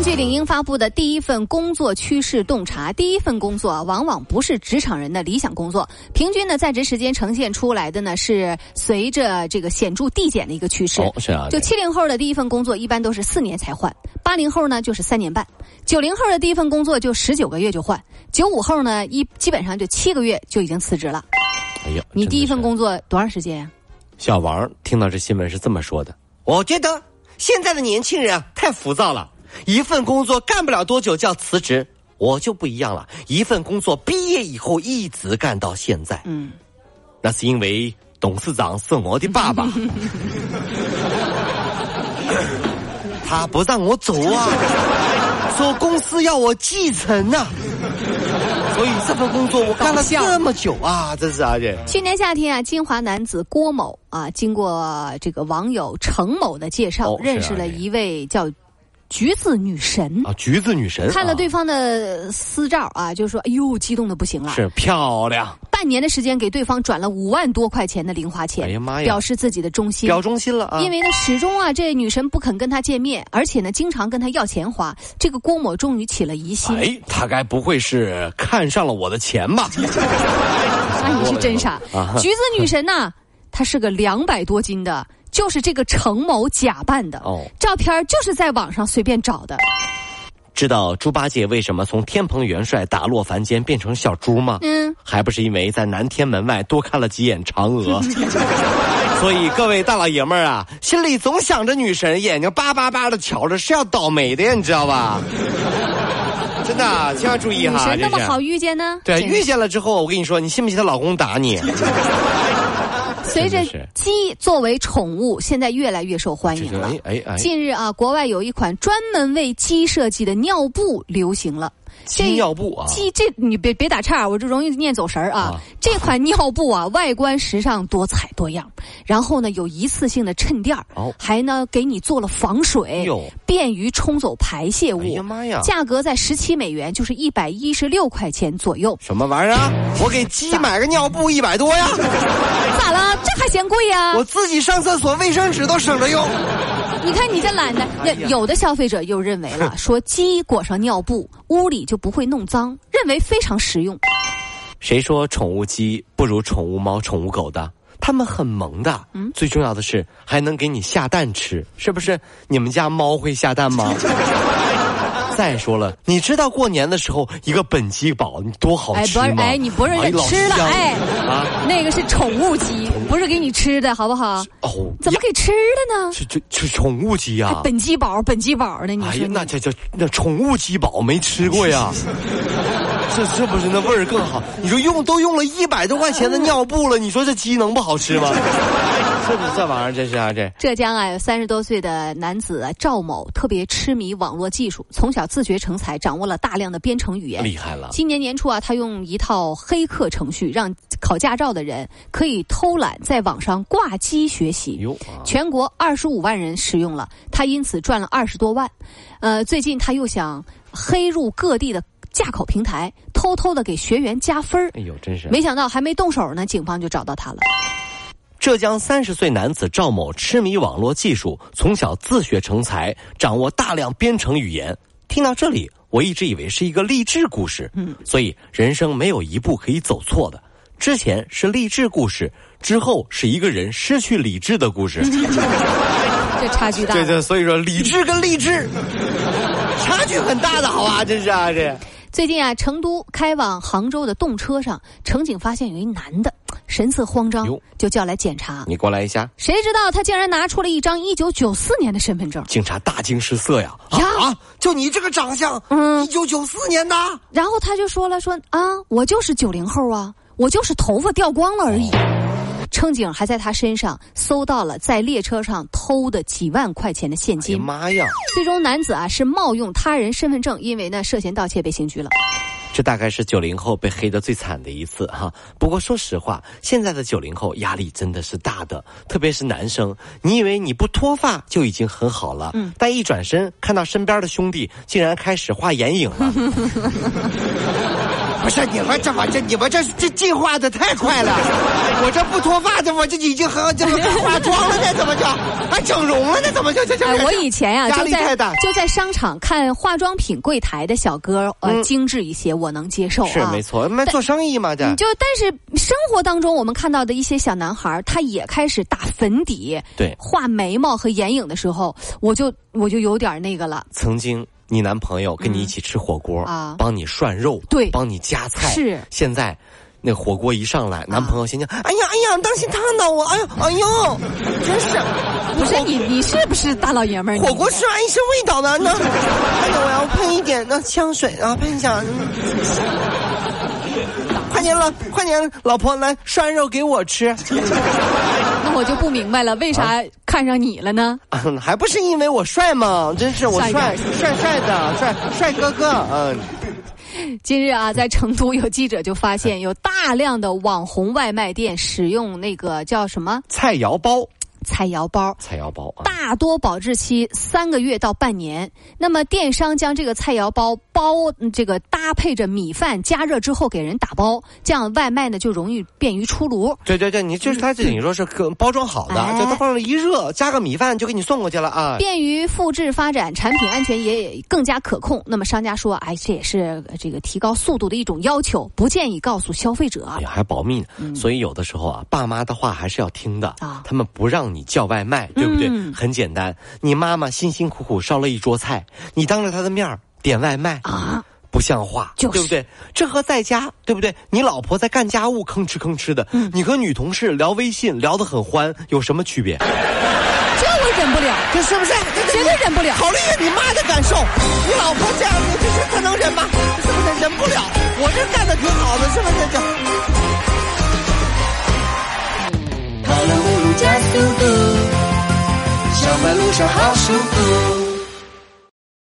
根据领英发布的第一份工作趋势洞察，第一份工作往往不是职场人的理想工作。平均的在职时间呈现出来的呢，是随着这个显著递减的一个趋势。哦，是啊。就七零后的第一份工作一般都是四年才换，八零后呢就是三年半，九零后的第一份工作就十九个月就换，九五后呢一基本上就七个月就已经辞职了。哎呀，你第一份工作多长时间呀？小王听到这新闻是这么说的：“我觉得现在的年轻人啊太浮躁了。”一份工作干不了多久就要辞职，我就不一样了。一份工作毕业以后一直干到现在，嗯，那是因为董事长是我的爸爸，他不让我走啊，说公司要我继承呐，所以这份工作我干了这么久啊，这是啊这。去年夏天啊，金华男子郭某啊，经过这个网友程某的介绍，认识了一位叫。橘子女神啊，橘子女神看了对方的私照啊，就说：“哎呦，激动的不行了。”是漂亮。半年的时间给对方转了五万多块钱的零花钱，哎呀妈呀！表示自己的忠心，表忠心了啊！因为呢，始终啊，这女神不肯跟他见面，而且呢，经常跟他要钱花。这个郭某终于起了疑心，哎，他该不会是看上了我的钱吧？那你是真傻！橘子女神呐，她是个两百多斤的。就是这个程某假扮的哦，照片就是在网上随便找的。知道猪八戒为什么从天蓬元帅打落凡间变成小猪吗？嗯，还不是因为在南天门外多看了几眼嫦娥。所以各位大老爷们儿啊，心里总想着女神，眼睛巴巴巴的瞧着，是要倒霉的呀，你知道吧？真的，千万注意哈。女神那么好遇见呢？对，遇见了之后，我跟你说，你信不信她老公打你？随着鸡作为宠物，现在越来越受欢迎了。近日啊，国外有一款专门为鸡设计的尿布流行了。鸡尿布啊！鸡这你别别打岔，我这容易念走神儿啊。这款尿布啊，外观时尚多彩多样，然后呢有一次性的衬垫儿，还呢给你做了防水，便于冲走排泄物。哎呀妈呀！价格在十七美元，就是一百一十六块钱左右。什么玩意儿啊？我给鸡买个尿布一百多呀？咋了？这还嫌贵呀？我自己上厕所卫生纸都省着用。你看你这懒的，那有的消费者又认为了，说鸡裹上尿布，屋里就不会弄脏，认为非常实用。谁说宠物鸡不如宠物猫、宠物狗的？它们很萌的，嗯，最重要的是还能给你下蛋吃，是不是？你们家猫会下蛋吗？再说了，你知道过年的时候一个本鸡煲你多好吃吗？哎，你不是吃了哎啊，那个是宠物鸡，不是给你吃的好不好？哦，怎么给吃的呢？这这这宠物鸡呀，本鸡煲，本鸡煲的，你说那这叫那宠物鸡煲没吃过呀？这是不是那味儿更好？你说用都用了一百多块钱的尿布了，你说这鸡能不好吃吗？这这玩意儿这是啊这。浙江啊，有三十多岁的男子赵某，特别痴迷网络技术，从小自学成才，掌握了大量的编程语言，厉害了。今年年初啊，他用一套黑客程序，让考驾照的人可以偷懒在网上挂机学习。全国二十五万人使用了，他因此赚了二十多万。呃，最近他又想黑入各地的。驾考平台偷偷的给学员加分哎呦，真是！没想到还没动手呢，警方就找到他了。浙江三十岁男子赵某痴迷网络技术，从小自学成才，掌握大量编程语言。听到这里，我一直以为是一个励志故事。嗯，所以人生没有一步可以走错的。之前是励志故事，之后是一个人失去理智的故事。这差距大。对对，所以说理智跟励志 差距很大的，好吧？真是啊，这。最近啊，成都开往杭州的动车上，乘警发现有一男的神色慌张，就叫来检查。你过来一下。谁知道他竟然拿出了一张一九九四年的身份证。警察大惊失色呀！啊，就你这个长相，嗯，一九九四年的。然后他就说了：“说啊，我就是九零后啊，我就是头发掉光了而已。”乘警还在他身上搜到了在列车上偷的几万块钱的现金。妈呀！最终男子啊是冒用他人身份证，因为呢涉嫌盗窃被刑拘了。这大概是九零后被黑的最惨的一次哈。不过说实话，现在的九零后压力真的是大的，特别是男生。你以为你不脱发就已经很好了，嗯，但一转身看到身边的兄弟竟然开始画眼影了。不是你们这么这你们这这进化的太快了，我这不脱发的我这已经很这个化妆了呢，还整容了呢？怎么就就就？我以前呀就在就在商场看化妆品柜台的小哥呃精致一些，我能接受是没错，那做生意嘛这。就但是生活当中我们看到的一些小男孩，他也开始打粉底，对，画眉毛和眼影的时候，我就我就有点那个了。曾经。你男朋友跟你一起吃火锅啊，帮你涮肉，对，帮你夹菜。是现在，那火锅一上来，男朋友先讲：“哎呀哎呀，当心烫到我！哎呦 哎呦，真是！不是你你是不是大老爷们儿？火锅吃完一身味道的呢。哎呀，我要喷一点那香水啊，喷一下。快点了，快点，老婆来涮肉给我吃。那我就不明白了，为啥看上你了呢？还不是因为我帅吗？真是我帅帅帅的帅帅哥哥。嗯，今日啊，在成都有记者就发现，有大量的网红外卖店使用那个叫什么菜肴包。菜肴包，菜肴包大多保质期三个月到半年。那么电商将这个菜肴包包这个搭配着米饭加热之后给人打包，这样外卖呢就容易便于出炉。对对对，你就是它这你说是包装好的，就它放了一热，加个米饭就给你送过去了啊。便于复制发展，产品安全也更加可控。那么商家说，哎，这也是这个提高速度的一种要求，不建议告诉消费者。哎呀，还保密呢。所以有的时候啊，爸妈的话还是要听的啊，他们不让。你叫外卖对不对？很简单，你妈妈辛辛苦苦烧了一桌菜，你当着她的面点外卖啊，不像话，对不对？这和在家对不对？你老婆在干家务吭哧吭哧的，你和女同事聊微信聊得很欢，有什么区别？这我忍不了，这是不是？绝对忍不了。考虑一下你妈的感受，你老婆这样，你